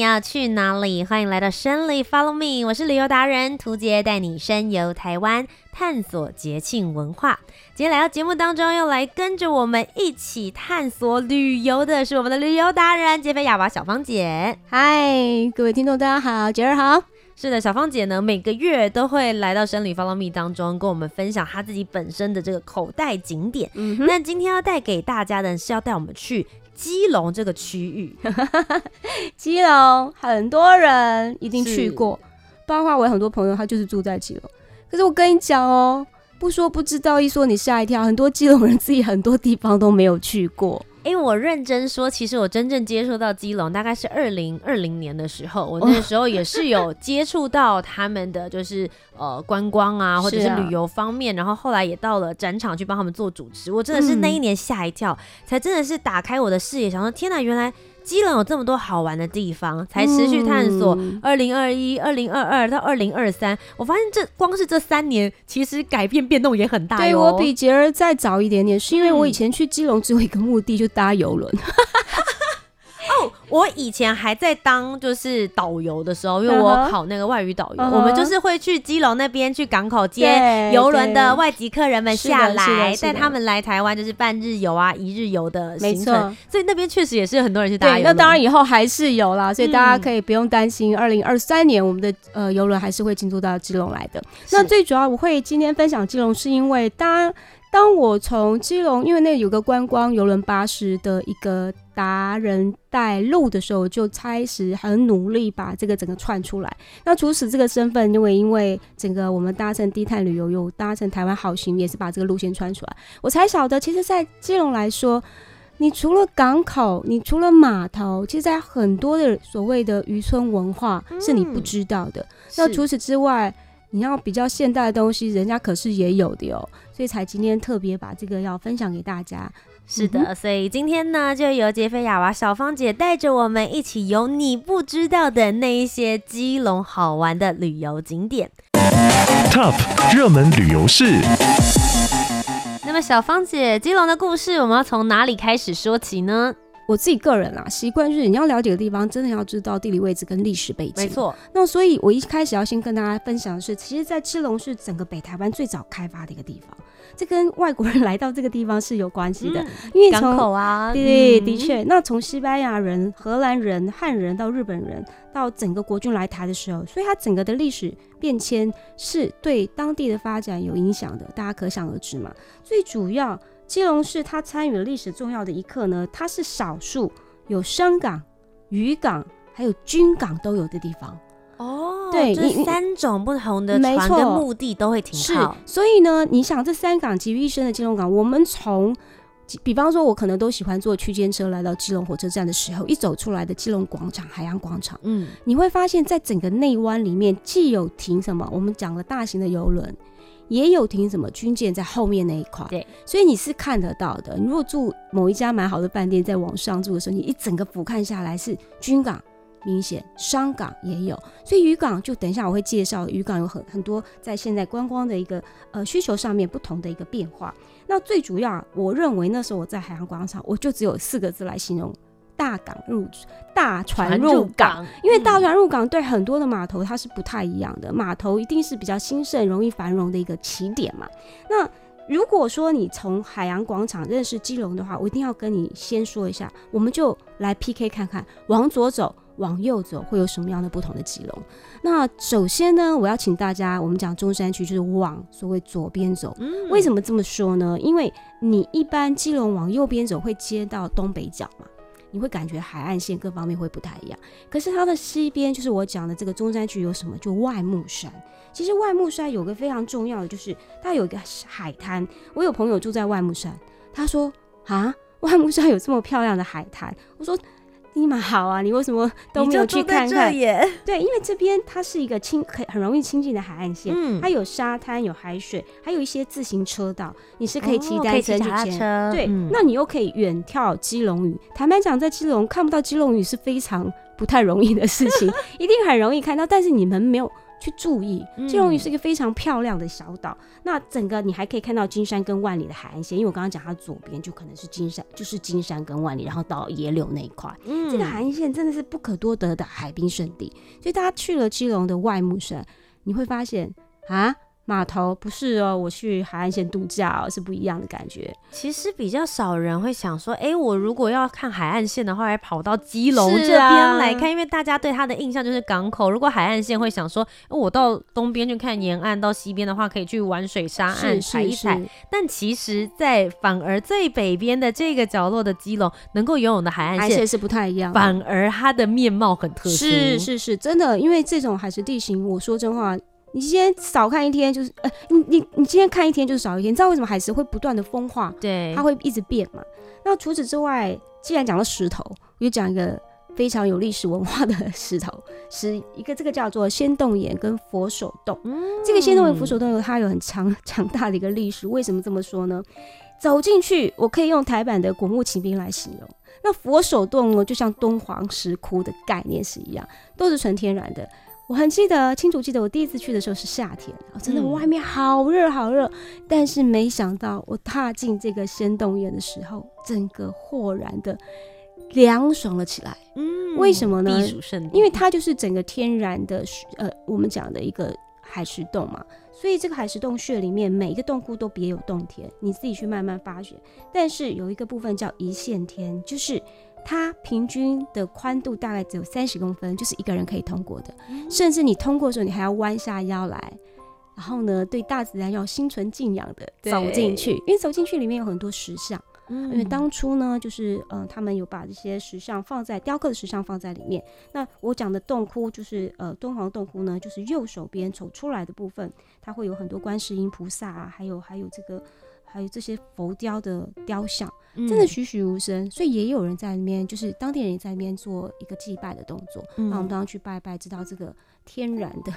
你要去哪里？欢迎来到深旅 Follow Me，我是旅游达人涂杰，带你深游台湾，探索节庆文化。今天来到节目当中，要来跟着我们一起探索旅游的是我们的旅游达人杰菲亚娃小芳姐。嗨，各位听众大家好，杰儿好。是的，小芳姐呢，每个月都会来到生旅 Follow Me 当中，跟我们分享她自己本身的这个口袋景点。嗯，那今天要带给大家的是要带我们去。基隆这个区域，基隆很多人一定去过，包括我有很多朋友，他就是住在基隆。可是我跟你讲哦，不说不知道，一说你吓一跳，很多基隆人自己很多地方都没有去过。因为我认真说，其实我真正接触到基隆大概是二零二零年的时候，我那时候也是有接触到他们的就是呃观光啊，或者是旅游方面，然后后来也到了展场去帮他们做主持。我真的是那一年吓一跳，才真的是打开我的视野，想说天哪，原来。基隆有这么多好玩的地方，才持续探索。二零二一、二零二二到二零二三，我发现这光是这三年，其实改变变动也很大。对，我比杰儿再早一点点，是因为我以前去基隆只有一个目的，就搭游轮。哦，我以前还在当就是导游的时候，因为我考那个外语导游，uh. 我们就是会去基隆那边去港口接游轮的外籍客人们下来，带他们来台湾，就是半日游啊、一日游的行程。所以那边确实也是很多人去搭邮轮。那当然以后还是有啦，所以大家可以不用担心，二零二三年我们的呃游轮还是会进驻到基隆来的。那最主要我会今天分享基隆，是因为当当我从基隆，因为那有个观光游轮巴士的一个。达人带路的时候，就开始很努力把这个整个串出来。那除此这个身份，因为因为整个我们搭乘低碳旅游，又搭乘台湾好行，也是把这个路线串出来。我才晓得，其实，在基隆来说，你除了港口，你除了码头，其实在很多的所谓的渔村文化是你不知道的。嗯、那除此之外，你要比较现代的东西，人家可是也有的哟。所以才今天特别把这个要分享给大家。是的，嗯、所以今天呢，就由杰菲亚娃小芳姐带着我们一起游你不知道的那一些基隆好玩的旅游景点。Top 热门旅游市。那么小芳姐，基隆的故事我们要从哪里开始说起呢？我自己个人啊，习惯就是你要了解的地方，真的要知道地理位置跟历史背景。没错。那所以我一开始要先跟大家分享的是，其实，在基隆是整个北台湾最早开发的一个地方。这跟外国人 来到这个地方是有关系的，嗯、因为港口啊，对，的确。那从西班牙人、荷兰人、汉人到日本人，到整个国军来台的时候，所以它整个的历史变迁是对当地的发展有影响的，大家可想而知嘛。最主要，基隆市它参与了历史重要的一刻呢，它是少数有商港、渔港还有军港都有的地方。哦，对，这三种不同的船跟目的都会停靠，是，所以呢，你想这三港集于一身的基隆港，我们从，比方说，我可能都喜欢坐区间车来到基隆火车站的时候，一走出来的基隆广场、海洋广场，嗯，你会发现在整个内湾里面，既有停什么，我们讲了大型的游轮，也有停什么军舰在后面那一块，对，所以你是看得到的。你如果住某一家蛮好的饭店，在往上住的时候，你一整个俯瞰下来是军港。明显商港也有，所以渔港就等一下我会介绍，渔港有很很多在现在观光的一个呃需求上面不同的一个变化。那最主要，我认为那时候我在海洋广场，我就只有四个字来形容：大港入大船入港。因为大船入港对很多的码头它是不太一样的，码头一定是比较兴盛、容易繁荣的一个起点嘛。那如果说你从海洋广场认识基隆的话，我一定要跟你先说一下，我们就来 PK 看看，往左走。往右走会有什么样的不同的基隆？那首先呢，我要请大家，我们讲中山区就是往所谓左边走。为什么这么说呢？因为你一般基隆往右边走会接到东北角嘛，你会感觉海岸线各方面会不太一样。可是它的西边就是我讲的这个中山区有什么？就外木山。其实外木山有个非常重要的，就是它有一个海滩。我有朋友住在外木山，他说啊，外木山有这么漂亮的海滩。我说。尼玛好啊，你为什么都没有去看看？对，因为这边它是一个清很很容易亲近的海岸线，嗯，它有沙滩、有海水，还有一些自行车道，你是可以骑单车去牵。对，嗯、那你又可以远眺基隆屿。坦白讲，在基隆看不到基隆屿是非常不太容易的事情，一定很容易看到，但是你们没有。去注意，基隆屿是一个非常漂亮的小岛。嗯、那整个你还可以看到金山跟万里的海岸线，因为我刚刚讲它左边就可能是金山，就是金山跟万里，然后到野柳那一块，嗯、这个海岸线真的是不可多得的海滨胜地。所以大家去了基隆的外木山，你会发现啊。码头不是哦，我去海岸线度假哦，是不一样的感觉。其实比较少人会想说，哎、欸，我如果要看海岸线的话，还跑到基隆这边来看，啊、因为大家对它的印象就是港口。如果海岸线会想说，我到东边去看沿岸，到西边的话可以去玩水沙岸踩一踩。但其实，在反而最北边的这个角落的基隆，能够游泳的海岸线，海岸线是不太一样，反而它的面貌很特殊。是是是，真的，因为这种海蚀地形，我说真话。你今天少看一天，就是呃，你你你今天看一天就是少一天。你知道为什么海石会不断的风化？对，它会一直变嘛。那除此之外，既然讲到石头，我就讲一个非常有历史文化的石头，是一个这个叫做仙洞岩跟佛手洞。嗯，这个仙洞岩、佛手洞有它有很强强 大的一个历史。为什么这么说呢？走进去，我可以用台版的古墓奇兵来形容。那佛手洞呢，就像敦煌石窟的概念是一样，都是纯天然的。我很记得，清楚记得我第一次去的时候是夏天，真的外面好热好热，但是没想到我踏进这个仙洞院的时候，整个豁然的凉爽了起来。嗯，为什么呢？避暑胜地，因为它就是整个天然的，呃，我们讲的一个海石洞嘛，所以这个海石洞穴里面每一个洞窟都别有洞天，你自己去慢慢发掘。但是有一个部分叫一线天，就是。它平均的宽度大概只有三十公分，就是一个人可以通过的。甚至你通过的时候，你还要弯下腰来，然后呢，对大自然要心存敬仰的走进去。因为走进去里面有很多石像，嗯、因为当初呢，就是嗯、呃，他们有把这些石像放在雕刻的石像放在里面。那我讲的洞窟就是呃敦煌洞窟呢，就是右手边走出来的部分，它会有很多观世音菩萨啊，还有还有这个。还有这些浮雕的雕像，真的栩栩如生，嗯、所以也有人在那边，就是当地人也在那边做一个祭拜的动作。那、嗯、我们当时去拜拜，知道这个天然的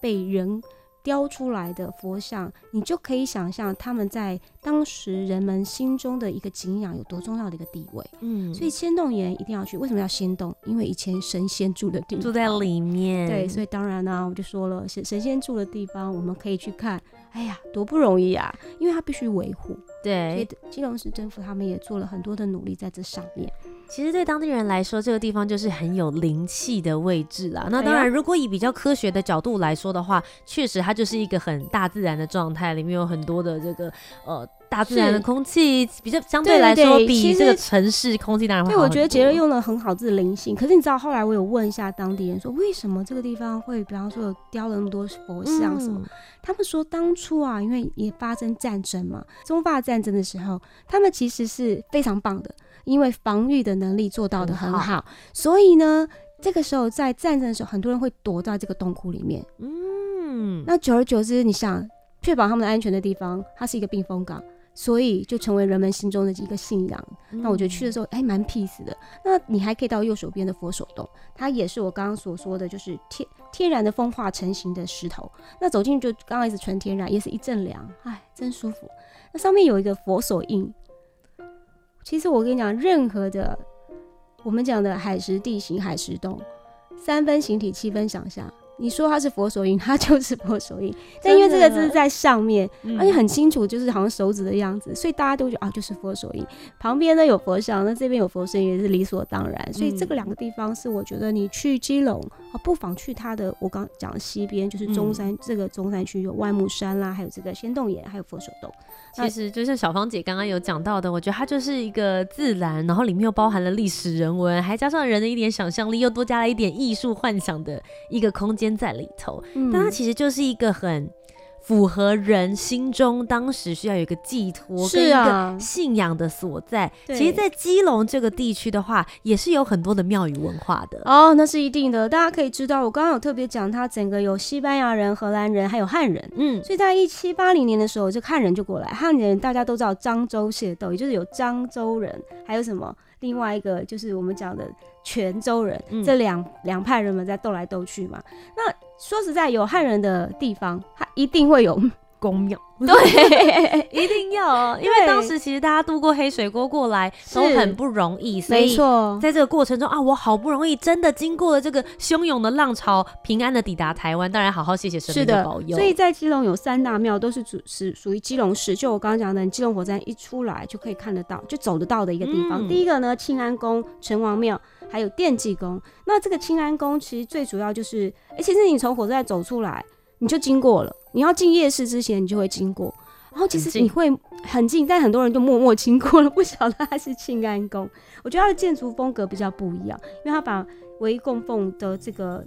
被人雕出来的佛像，你就可以想象他们在当时人们心中的一个景仰有多重要的一个地位。嗯，所以仙洞岩一定要去。为什么要仙洞？因为以前神仙住的地方，住在里面。对，所以当然呢、啊，我就说了，神神仙住的地方，我们可以去看。哎呀，多不容易啊！因为它必须维护。对，所以基隆市政府他们也做了很多的努力在这上面。其实对当地人来说，这个地方就是很有灵气的位置啦。那当然，如果以比较科学的角度来说的话，确实它就是一个很大自然的状态，里面有很多的这个呃大自然的空气，比较相对来说比这个城市空气当然会好。对，我觉得杰瑞用了很好字灵性。可是你知道，后来我有问一下当地人说，为什么这个地方会，比方说有雕了那么多佛像什么？嗯、他们说当初啊，因为也发生战争嘛，中法战争的时候，他们其实是非常棒的。因为防御的能力做到的很好，很好，所以呢，这个时候在战争的时候，很多人会躲到这个洞窟里面。嗯，那久而久之，你想确保他们的安全的地方，它是一个避风港，所以就成为人们心中的一个信仰。嗯、那我觉得去的时候，哎，蛮 peace 的。那你还可以到右手边的佛手洞，它也是我刚刚所说的，就是天天然的风化成型的石头。那走进去就刚刚也是纯天然，也是一阵凉，哎，真舒服。那上面有一个佛手印。其实我跟你讲，任何的我们讲的海蚀地形、海蚀洞，三分形体，七分想象。你说它是佛手印，它就是佛手印。但因为这个字在上面，而且很清楚，就是好像手指的样子，所以大家都觉得啊，就是佛手印。旁边呢有佛像，那这边有佛手印也是理所当然。所以这个两个地方是我觉得你去基隆啊，不妨去它的我刚讲的西边，就是中山这个中山区有万木山啦，还有这个仙洞岩，还有佛手洞。其实就像小芳姐刚刚有讲到的，我觉得它就是一个自然，然后里面又包含了历史人文，还加上人的一点想象力，又多加了一点艺术幻想的一个空间在里头。嗯，但它其实就是一个很。符合人心中当时需要有一个寄托跟一个信仰的所在。啊、其实，在基隆这个地区的话，也是有很多的庙宇文化的哦。那是一定的。大家可以知道，我刚刚有特别讲，它整个有西班牙人、荷兰人，还有汉人。嗯，所以在一七八零年的时候，就汉人就过来。汉人大家都知道漳州械斗，也就是有漳州人，还有什么另外一个就是我们讲的泉州人，嗯、这两两派人们在斗来斗去嘛。那说实在，有汉人的地方，他一定会有宫庙。对，一定要，因为当时其实大家渡过黑水沟过来都很不容易，所以在这个过程中啊，我好不容易真的经过了这个汹涌的浪潮，平安的抵达台湾，当然好好谢谢神明的保佑。所以在基隆有三大庙，都是属是属于基隆市。就我刚刚讲的，基隆火车站一出来就可以看得到，就走得到的一个地方。嗯、第一个呢，庆安宫、城隍庙，还有奠济宫。那这个清安宫其实最主要就是，哎、欸，其实你从火车站走出来。你就经过了，你要进夜市之前，你就会经过。然后其实你会很近，但很多人就默默经过了，不晓得它是庆安宫。我觉得它的建筑风格比较不一样，因为它把唯一供奉的这个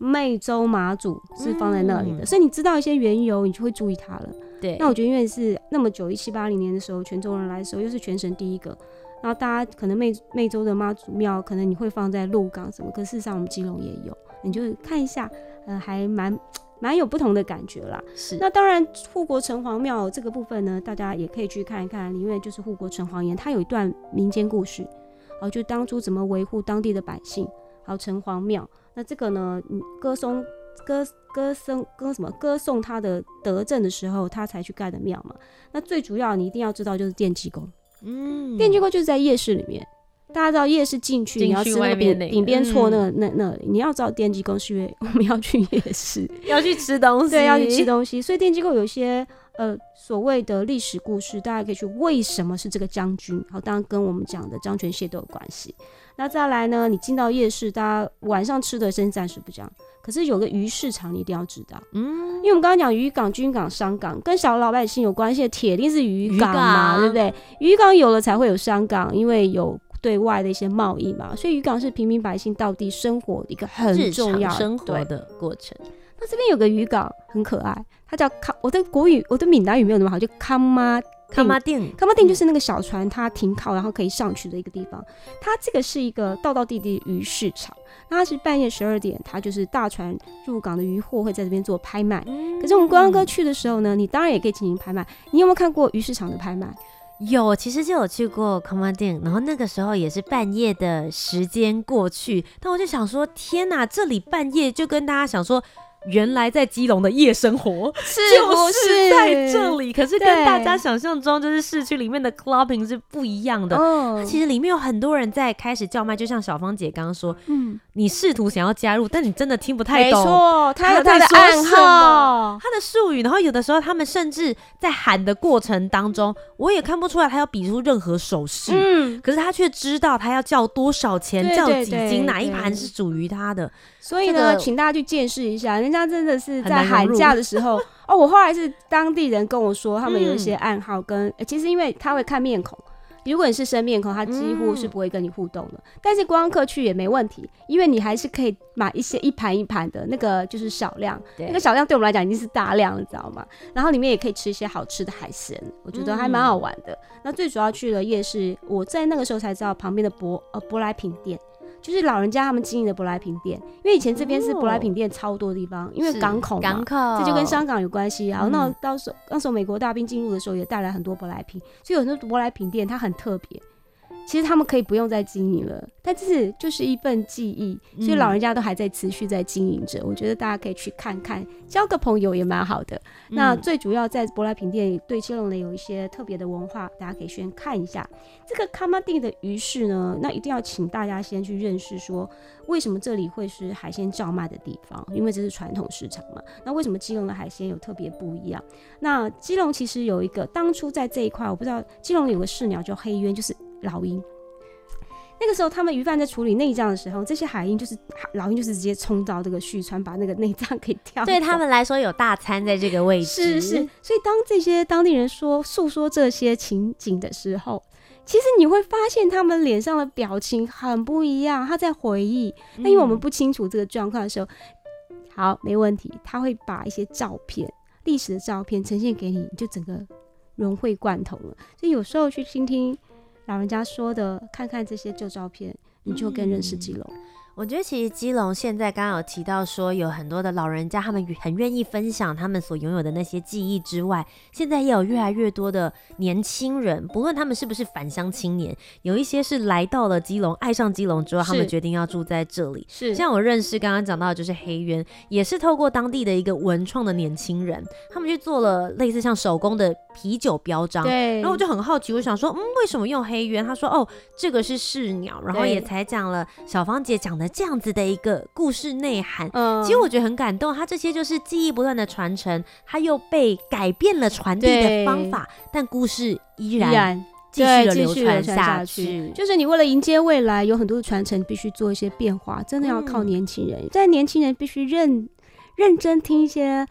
湄洲妈祖是放在那里的，嗯、所以你知道一些缘由，你就会注意它了。对，那我觉得因为是那么久，一七八零年的时候，泉州人来的时候，又是全省第一个，然后大家可能湄湄洲的妈祖庙，可能你会放在鹿港什么，可事实上我们基隆也有，你就看一下，呃，还蛮。蛮有不同的感觉啦，是。那当然，护国城隍庙这个部分呢，大家也可以去看一看，里面就是护国城隍爷，他有一段民间故事，好，就当初怎么维护当地的百姓，还有城隍庙。那这个呢，歌颂歌歌颂歌什么歌颂他的德政的时候，他才去盖的庙嘛。那最主要你一定要知道就是电济宫，嗯，电济宫就是在夜市里面。大家知道夜市进去，你要吃那个饼饼边错那个那那里，你要知道奠济宫是因为我们要去夜市，要去吃东西，对，要去吃东西。所以电机构有一些呃所谓的历史故事，大家可以去为什么是这个将军？好，当然跟我们讲的张权谢都有关系。那再来呢，你进到夜市，大家晚上吃的先暂时不讲，可是有个鱼市场你一定要知道，嗯，因为我们刚刚讲渔港、军港、商港，跟小老百姓有关系的铁定是渔港嘛，港对不对？渔港有了才会有商港，因为有。对外的一些贸易嘛，所以渔港是平民百姓到地生活一个很重要生活的过程。那这边有个渔港很可爱，它叫康，我的国语我的闽南语没有那么好，就康妈康妈店，康妈店就是那个小船它停靠然后可以上去的一个地方。它这个是一个道道地地鱼市场，那它是半夜十二点，它就是大船入港的渔货会在这边做拍卖。可是我们观光哥去的时候呢，你当然也可以进行拍卖。你有没有看过鱼市场的拍卖？有，其实就有去过 c o m m a d i n，然后那个时候也是半夜的时间过去，但我就想说，天哪，这里半夜就跟大家想说。原来在基隆的夜生活是 就是在这里，可是跟大家想象中就是市区里面的 clubbing 是不一样的。哦，其实里面有很多人在开始叫卖，就像小芳姐刚刚说，嗯，你试图想要加入，但你真的听不太懂。没错，他有他的暗号，他的术语，然后有的时候他们甚至在喊的过程当中，我也看不出来他要比出任何手势。嗯，可是他却知道他要叫多少钱，叫几斤，哪一盘是属于他的。所以呢，请大家去见识一下，人家真的是在寒假的时候 哦。我后来是当地人跟我说，他们有一些暗号跟，其实因为他会看面孔，如果你是生面孔，他几乎是不会跟你互动的。嗯、但是观光客去也没问题，因为你还是可以买一些一盘一盘的那个，就是少量，那个少量对我们来讲已经是大量了，知道吗？然后里面也可以吃一些好吃的海鲜，我觉得还蛮好玩的。嗯、那最主要去了夜市，我在那个时候才知道旁边的舶呃舶来品店。就是老人家他们经营的舶来品店，因为以前这边是舶来品店超多的地方，哦、因为港口嘛，港口这就跟香港有关系。然后那到时候，那时候美国大兵进入的时候，也带来很多舶来品，所以有很多舶来品店它很特别。其实他们可以不用再经营了，但是就是一份记忆，所以老人家都还在持续在经营着。嗯、我觉得大家可以去看看，交个朋友也蛮好的。嗯、那最主要在舶来品店对基隆的有一些特别的文化，大家可以先看一下。这个卡玛蒂的鱼市呢，那一定要请大家先去认识说，为什么这里会是海鲜叫卖的地方？因为这是传统市场嘛。那为什么基隆的海鲜有特别不一样？那基隆其实有一个当初在这一块，我不知道基隆有个市鸟叫黑鸢，就是。老鹰，那个时候他们鱼贩在处理内脏的时候，这些海鹰就是老鹰，就是直接冲到这个旭川，把那个内脏给挑。对他们来说，有大餐在这个位置。是是，所以当这些当地人说诉说这些情景的时候，其实你会发现他们脸上的表情很不一样。他在回忆，那因为我们不清楚这个状况的时候，嗯、好，没问题，他会把一些照片、历史的照片呈现给你，你就整个融会贯通了。所以有时候去倾听。老人家说的，看看这些旧照片，你就更认识基隆。我觉得其实基隆现在刚刚有提到说有很多的老人家，他们很愿意分享他们所拥有的那些记忆之外，现在也有越来越多的年轻人，不论他们是不是返乡青年，有一些是来到了基隆，爱上基隆之后，他们决定要住在这里。是，像我认识刚刚讲到的就是黑渊，也是透过当地的一个文创的年轻人，他们去做了类似像手工的啤酒标章。对，然后我就很好奇，我想说，嗯，为什么用黑渊？他说，哦，这个是市鸟，然后也才讲了小芳姐讲的。这样子的一个故事内涵，嗯，其实我觉得很感动。他这些就是记忆不断的传承，他又被改变了传递的方法，但故事依然继续的流传下去。就是你为了迎接未来，有很多的传承，必须做一些变化，真的要靠年轻人。在、嗯、年轻人必须认认真听一些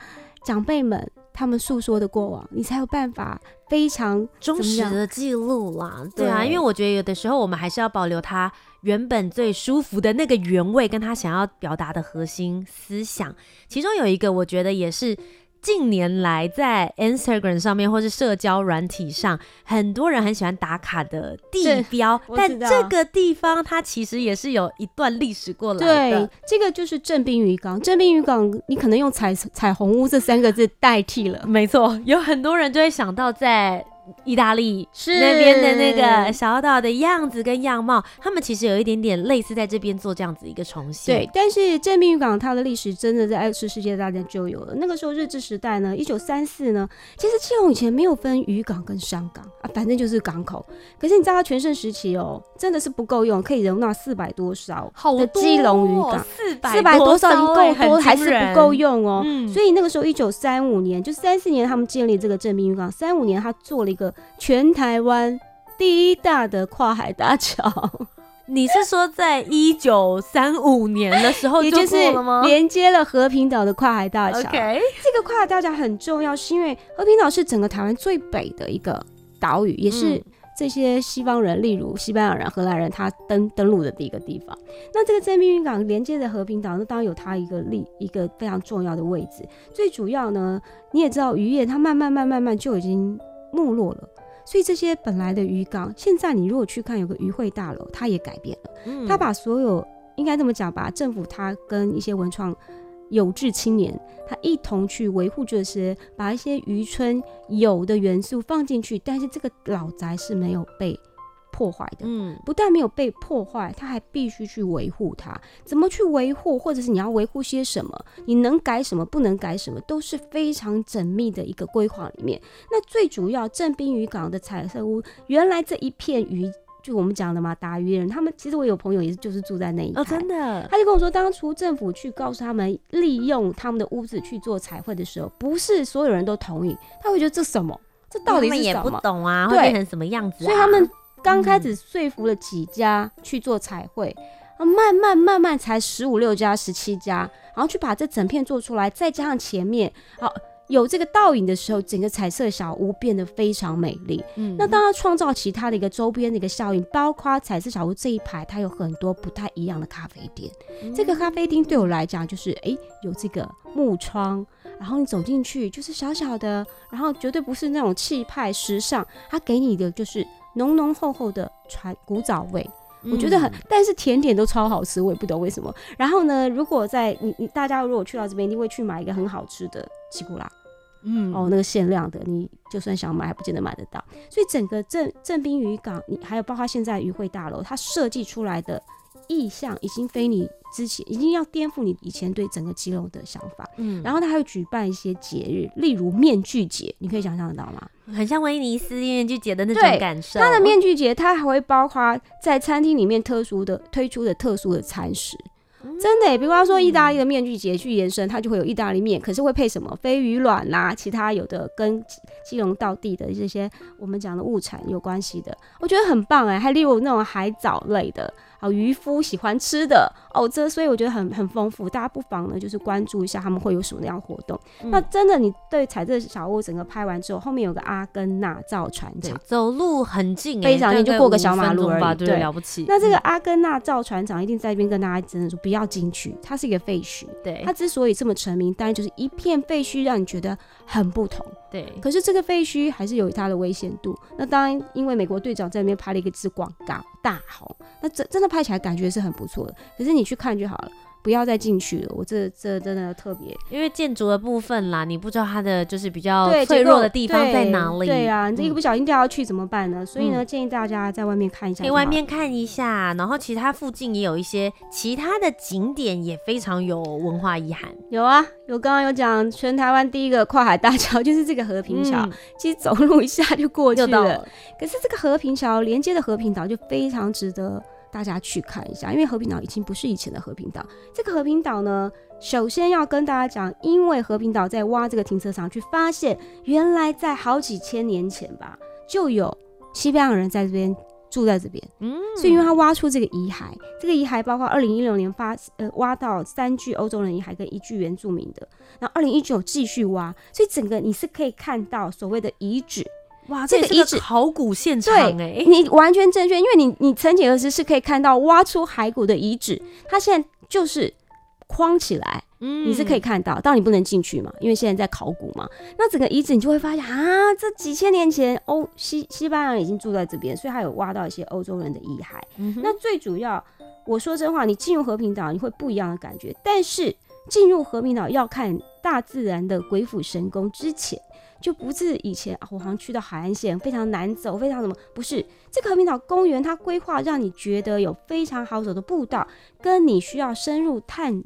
长辈们他们诉说的过往，你才有办法非常忠实的记录啦。对啊，因为我觉得有的时候我们还是要保留他。原本最舒服的那个原味，跟他想要表达的核心思想，其中有一个，我觉得也是近年来在 Instagram 上面或是社交软体上，很多人很喜欢打卡的地标。但这个地方它其实也是有一段历史过来的。对，这个就是正滨渔港。正滨渔港，你可能用彩彩虹屋这三个字代替了。没错，有很多人就会想到在。意大利是那边的那个小岛的样子跟样貌，他们其实有一点点类似，在这边做这样子一个重现。对，但是正滨渔港它的历史真的在二次世界大战就有了。那个时候日治时代呢，一九三四呢，其实基隆以前没有分渔港跟商港啊，反正就是港口。可是你知道它全盛时期哦，真的是不够用，可以容纳四百多艘的基隆渔港，四百四百多艘已经够多，还是不够用哦。嗯、所以那个时候一九三五年，就三四年，他们建立这个正滨渔港，三五年他做了一个全台湾第一大的跨海大桥，你是说在一九三五年的时候，也就是连接了和平岛的跨海大桥？Okay. 这个跨海大桥很重要，是因为和平岛是整个台湾最北的一个岛屿，也是这些西方人，例如西班牙人、荷兰人，他登登陆的第一个地方。那这个在命运港连接的和平岛，那当然有它一个立一个非常重要的位置。最主要呢，你也知道渔业它慢慢慢慢慢就已经没落了。所以这些本来的渔港，现在你如果去看，有个渔会大楼，它也改变了。嗯，它把所有应该这么讲吧，政府它跟一些文创有志青年，他一同去维护这些，把一些渔村有的元素放进去，但是这个老宅是没有被。破坏的，嗯，不但没有被破坏，他还必须去维护它。怎么去维护，或者是你要维护些什么？你能改什么，不能改什么，都是非常缜密的一个规划里面。那最主要，正滨渔港的彩色屋，原来这一片鱼，就我们讲的嘛，打鱼人，他们其实我有朋友也是，就是住在那一带。哦，真的，他就跟我说，当初政府去告诉他们利用他们的屋子去做彩绘的时候，不是所有人都同意，他会觉得这什么？这到底是什么？他们也不懂啊，会变成什么样子啊？所以他们。刚开始说服了几家去做彩绘，啊，慢慢慢慢才十五六家、十七家，然后去把这整片做出来，再加上前面好有这个倒影的时候，整个彩色小屋变得非常美丽。嗯，那当然创造其他的一个周边的一个效应，包括彩色小屋这一排，它有很多不太一样的咖啡店。嗯、这个咖啡厅对我来讲，就是哎、欸，有这个木窗，然后你走进去就是小小的，然后绝对不是那种气派时尚，它给你的就是。浓浓厚厚的传古早味，我觉得很，但是甜点都超好吃，我也不懂为什么。然后呢，如果在你你大家如果去到这边，一定会去买一个很好吃的奇古拉，嗯，哦，那个限量的，你就算想买还不见得买得到。所以整个正正滨渔港，你还有包括现在渔会大楼，它设计出来的意象已经非你之前，已经要颠覆你以前对整个肌肉的想法。嗯，然后他还会举办一些节日，例如面具节，你可以想象得到吗？很像威尼斯面具节的那种感受。它的面具节，它还会包括在餐厅里面特殊的推出的特殊的餐食。嗯、真的，比方说意大利的面具节去延伸，它就会有意大利面，可是会配什么飞鱼卵啦、啊，其他有的跟基隆道地的这些我们讲的物产有关系的，我觉得很棒哎。还例如那种海藻类的。哦，渔夫喜欢吃的哦，这所以我觉得很很丰富，大家不妨呢就是关注一下他们会有什么样活动。嗯、那真的，你对彩色小屋整个拍完之后，后面有个阿根纳造船厂，走路很近，非常近，就过个小马路而已，对，了不起。那这个阿根纳造船厂一定在这边跟大家真的说，不要进去，它是一个废墟。对，它之所以这么成名，当然就是一片废墟，让你觉得很不同。对，可是这个废墟还是有它的危险度。那当然，因为美国队长在那边拍了一个支广告，大红，那真真的。拍起来感觉是很不错的，可是你去看就好了。不要再进去了，我这这真的特别，因为建筑的部分啦，你不知道它的就是比较脆弱的地方在哪里。对，对啊，你这一个不小心掉下去怎么办呢？嗯、所以呢，建议大家在外面看一下。可以外面看一下，然后其他附近也有一些其他的景点，也非常有文化遗涵。有啊，有刚刚有讲全台湾第一个跨海大桥 就是这个和平桥，嗯、其 实走路一下就过去了。了可是这个和平桥连接的和平岛就非常值得。大家去看一下，因为和平岛已经不是以前的和平岛。这个和平岛呢，首先要跟大家讲，因为和平岛在挖这个停车场，去发现原来在好几千年前吧，就有西班牙人在这边住在这边。嗯，所以因为他挖出这个遗骸，这个遗骸包括二零一六年发呃挖到三具欧洲人遗骸跟一具原住民的，然后二零一九继续挖，所以整个你是可以看到所谓的遗址。哇，这个遗址考古现场哎，你完全正确，因为你你曾几何时是可以看到挖出骸骨的遗址，它现在就是框起来，嗯，你是可以看到，当然你不能进去嘛，因为现在在考古嘛。那整个遗址你就会发现啊，这几千年前欧西西班牙人已经住在这边，所以他有挖到一些欧洲人的遗骸。嗯、那最主要，我说真话，你进入和平岛你会不一样的感觉，但是进入和平岛要看大自然的鬼斧神工之前。就不是以前啊，我好像去到海岸线非常难走，非常什么？不是这个和平岛公园，它规划让你觉得有非常好走的步道，跟你需要深入探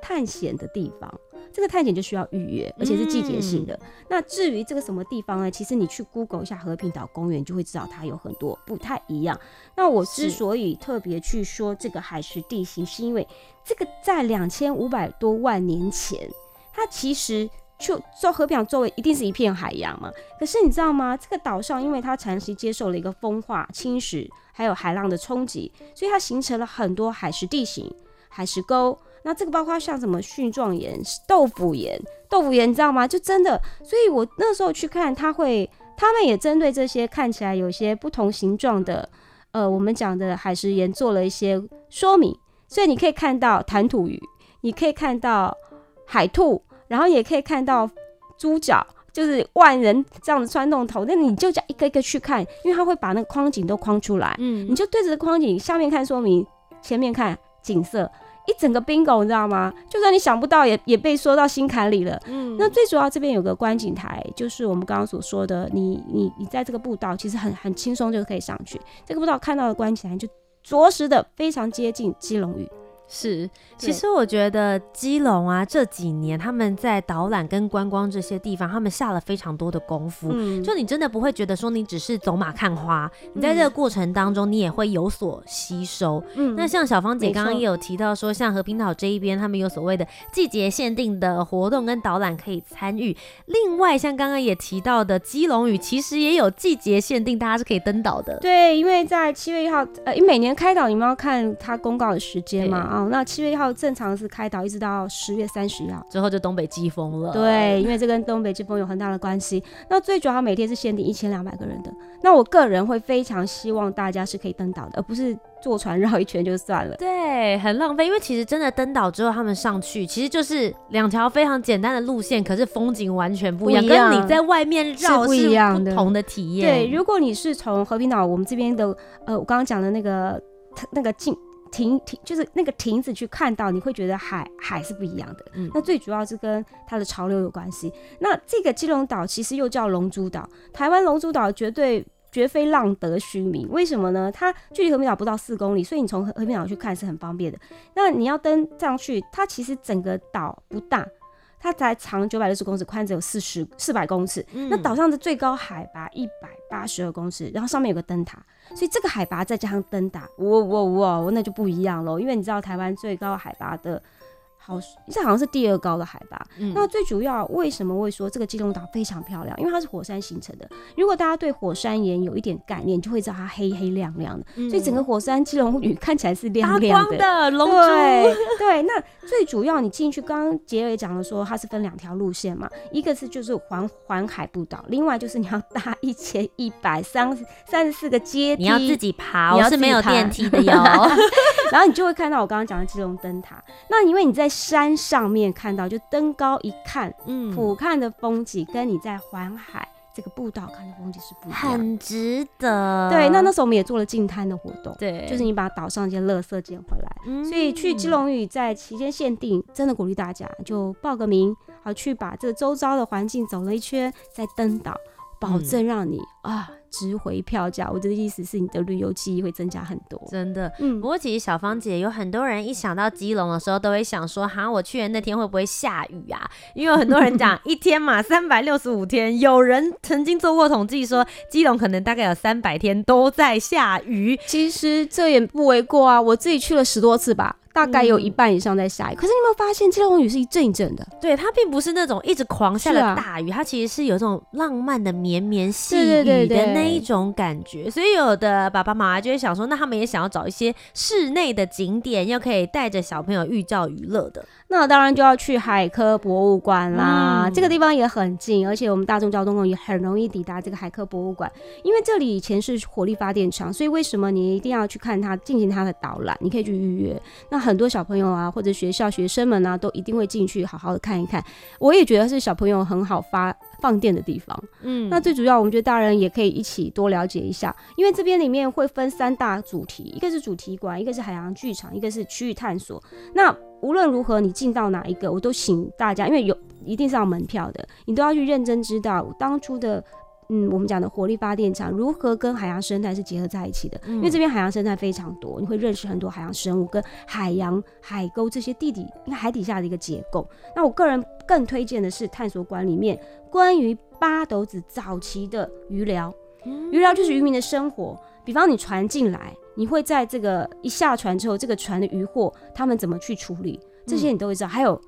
探险的地方。这个探险就需要预约，而且是季节性的。嗯、那至于这个什么地方呢？其实你去 Google 一下和平岛公园，就会知道它有很多不太一样。那我之所以特别去说这个海蚀地形，是因为这个在两千五百多万年前，它其实。就做和平周围一定是一片海洋嘛？可是你知道吗？这个岛上因为它长期接受了一个风化、侵蚀，还有海浪的冲击，所以它形成了很多海蚀地形、海蚀沟。那这个包括像什么蕈状岩、豆腐岩、豆腐岩，你知道吗？就真的，所以我那时候去看，他会，他们也针对这些看起来有些不同形状的，呃，我们讲的海蚀岩做了一些说明。所以你可以看到弹涂鱼，你可以看到海兔。然后也可以看到猪脚，就是万人这样子穿洞头，那你就这样一个一个去看，因为它会把那个框景都框出来，嗯，你就对着框景下面看说明，前面看景色，一整个 bingo，你知道吗？就算你想不到也，也也被说到心坎里了。嗯，那最主要这边有个观景台，就是我们刚刚所说的，你你你在这个步道其实很很轻松就可以上去，这个步道看到的观景台就着实的非常接近基隆屿。是，其实我觉得基隆啊，这几年他们在导览跟观光这些地方，他们下了非常多的功夫。嗯，就你真的不会觉得说你只是走马看花，你在这个过程当中你也会有所吸收。嗯，那像小芳姐刚刚也有提到说，像和平岛这一边，他们有所谓的季节限定的活动跟导览可以参与。另外，像刚刚也提到的基隆屿，其实也有季节限定，大家是可以登岛的。对，因为在七月一号，呃，因为每年开岛你们要看它公告的时间嘛。哦，那七月一号正常是开岛，一直到十月三十一号之后就东北季风了。对，因为这跟东北季风有很大的关系。那最主要每天是限定一千两百个人的。那我个人会非常希望大家是可以登岛的，而不是坐船绕一圈就算了。对，很浪费，因为其实真的登岛之后，他们上去其实就是两条非常简单的路线，可是风景完全不一样，一样跟你在外面绕是不一样的，不同的体验。对，如果你是从和平岛我们这边的，呃，我刚刚讲的那个那个进。亭亭就是那个亭子去看到，你会觉得海海是不一样的。嗯，那最主要是跟它的潮流有关系。那这个基隆岛其实又叫龙珠岛，台湾龙珠岛绝对绝非浪得虚名。为什么呢？它距离和平岛不到四公里，所以你从和平岛去看是很方便的。那你要登上去，它其实整个岛不大。它才长九百六十公尺，宽只有四十四百公尺。嗯、那岛上的最高海拔一百八十二公尺，然后上面有个灯塔，所以这个海拔再加上灯塔，哇哇哇，那就不一样喽。因为你知道台湾最高海拔的。好，这好像是第二高的海拔。嗯、那最主要为什么会说这个基隆岛非常漂亮？因为它是火山形成的。如果大家对火山岩有一点概念，就会知道它黑黑亮亮的。嗯、所以整个火山基隆屿看起来是亮亮的。的龙珠。对对，那最主要你进去，刚刚杰也讲了说它是分两条路线嘛，一个是就是环环海步道，另外就是你要搭一千一百三三十四个阶梯，你要自己爬，我是没有电梯的哟。然后你就会看到我刚刚讲的基隆灯塔。那因为你在山上面看到，就登高一看，嗯，俯瞰的风景跟你在环海这个步道看的风景是不一样，很值得。对，那那时候我们也做了净滩的活动，对，就是你把岛上一些垃圾捡回来。嗯，所以去基隆屿在期间限定，真的鼓励大家就报个名，好去把这周遭的环境走了一圈，再登岛。保证让你、嗯、啊值回票价，我这个意思是你的旅游记忆会增加很多，真的。嗯，不过其实小芳姐有很多人一想到基隆的时候，都会想说，哈，我去的那天会不会下雨啊？因为有很多人讲一天嘛，三百六十五天，有人曾经做过统计说，基隆可能大概有三百天都在下雨。其实这也不为过啊，我自己去了十多次吧。大概有一半以上在下雨，嗯、可是你有没有发现，这种雨是一阵一阵的？对，它并不是那种一直狂下的大雨，啊、它其实是有这种浪漫的绵绵细雨的那一种感觉。所以有的爸爸妈妈就会想说，那他们也想要找一些室内的景点，又可以带着小朋友寓教于乐的。那当然就要去海科博物馆啦，嗯、这个地方也很近，而且我们大众交通工具也很容易抵达这个海科博物馆。因为这里以前是火力发电厂，所以为什么你一定要去看它，进行它的导览？你可以去预约。那很多小朋友啊，或者学校学生们啊，都一定会进去好好的看一看。我也觉得是小朋友很好发放电的地方。嗯，那最主要，我们觉得大人也可以一起多了解一下，因为这边里面会分三大主题，一个是主题馆，一个是海洋剧场，一个是区域探索。那无论如何，你进到哪一个，我都请大家，因为有一定是要门票的，你都要去认真知道当初的，嗯，我们讲的火力发电厂如何跟海洋生态是结合在一起的。嗯、因为这边海洋生态非常多，你会认识很多海洋生物跟海洋海沟这些地底、海底下的一个结构。那我个人更推荐的是探索馆里面关于八斗子早期的鱼疗，鱼疗就是渔民的生活。比方你船进来，你会在这个一下船之后，这个船的渔获他们怎么去处理，这些你都会知道。嗯、还有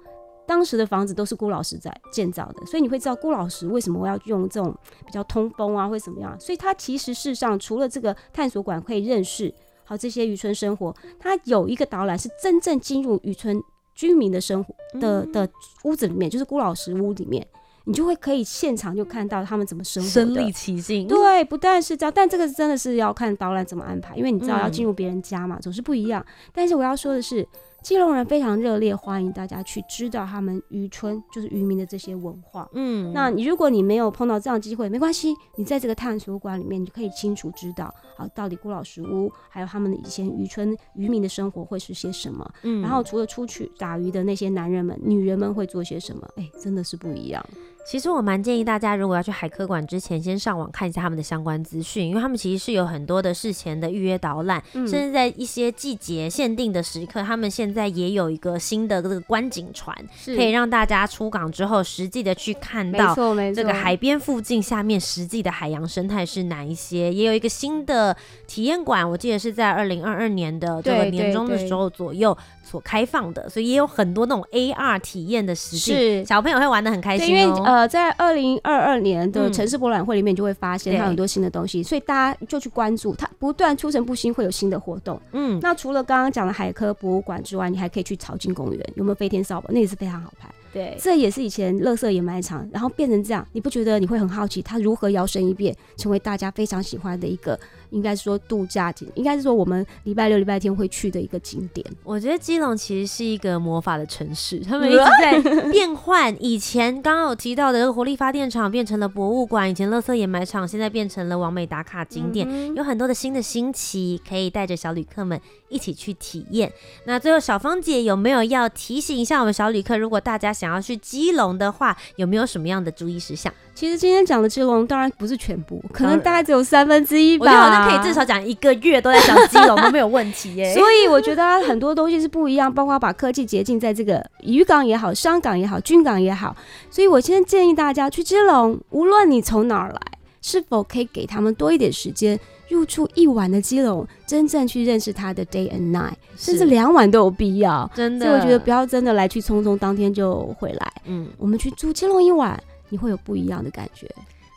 当时的房子都是辜老师在建造的，所以你会知道辜老师为什么我要用这种比较通风啊，或怎么样。所以他其实事实上除了这个探索馆可以认识好这些渔村生活，他有一个导览是真正进入渔村居民的生活的的屋子里面，就是辜老师屋里面。你就会可以现场就看到他们怎么生活的，身临其境。对，不但是这样，但这个真的是要看导览怎么安排，因为你知道要进入别人家嘛，嗯、总是不一样。但是我要说的是。基隆人非常热烈欢迎大家去知道他们渔村，就是渔民的这些文化。嗯，那你如果你没有碰到这样的机会，没关系，你在这个探索馆里面，你就可以清楚知道，啊，到底古老石屋还有他们的以前渔村渔民的生活会是些什么。嗯，然后除了出去打鱼的那些男人们、女人们会做些什么？哎、欸，真的是不一样。其实我蛮建议大家，如果要去海科馆之前，先上网看一下他们的相关资讯，因为他们其实是有很多的事前的预约导览，嗯、甚至在一些季节限定的时刻，他们现在也有一个新的这个观景船，可以让大家出港之后实际的去看到这个海边附近下面实际的海洋生态是哪一些，也有一个新的体验馆，我记得是在二零二二年的这个年中的时候左右所开放的，所以也有很多那种 AR 体验的实际，是小朋友会玩的很开心因为。呃，在二零二二年的城市博览会里面，就会发现它很多新的东西，嗯、所以大家就去关注它，不断出城不新，会有新的活动。嗯，那除了刚刚讲的海科博物馆之外，你还可以去草津公园，有没有飞天扫把？那也是非常好拍。对，这也是以前乐色掩埋场，然后变成这样，你不觉得你会很好奇它如何摇身一变，成为大家非常喜欢的一个，应该是说度假景，应该是说我们礼拜六、礼拜天会去的一个景点。我觉得基隆其实是一个魔法的城市，他们一直在变换。以前刚刚有提到的这个火力发电厂变成了博物馆，以前乐色掩埋场现在变成了完美打卡景点，嗯、有很多的新的新奇，可以带着小旅客们一起去体验。那最后小芳姐有没有要提醒一下我们小旅客，如果大家想要去基隆的话，有没有什么样的注意事项？其实今天讲的基隆当然不是全部，可能大概只有三分之一吧。我觉得好像可以至少讲一个月都在讲基隆 都没有问题耶。所以我觉得很多东西是不一样，包括把科技结进在这个渔港也好、商港也好、军港也好。所以我先建议大家去基隆，无论你从哪儿来，是否可以给他们多一点时间，入住一晚的基隆，真正去认识他的 day and night，甚至两晚都有必要。真的，所以我觉得不要真的来去匆匆，当天就回来。嗯，我们去住基隆一晚，你会有不一样的感觉。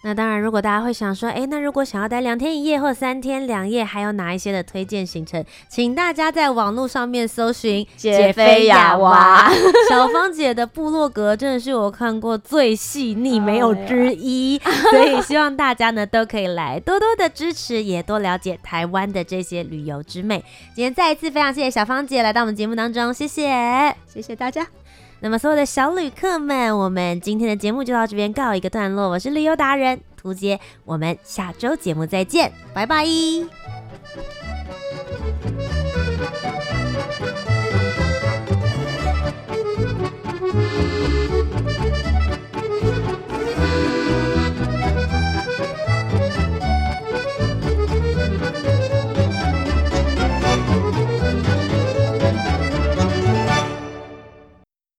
那当然，如果大家会想说，哎，那如果想要待两天一夜或三天两夜，还有哪一些的推荐行程？请大家在网络上面搜寻“杰菲亚娃”小芳姐的部落格，真的是我看过最细腻没有之一。Oh. 所以希望大家呢都可以来多多的支持，也多了解台湾的这些旅游之美。今天再一次非常谢谢小芳姐来到我们节目当中，谢谢，谢谢大家。那么，所有的小旅客们，我们今天的节目就到这边告一个段落。我是旅游达人。涂杰，我们下周节目再见，拜拜。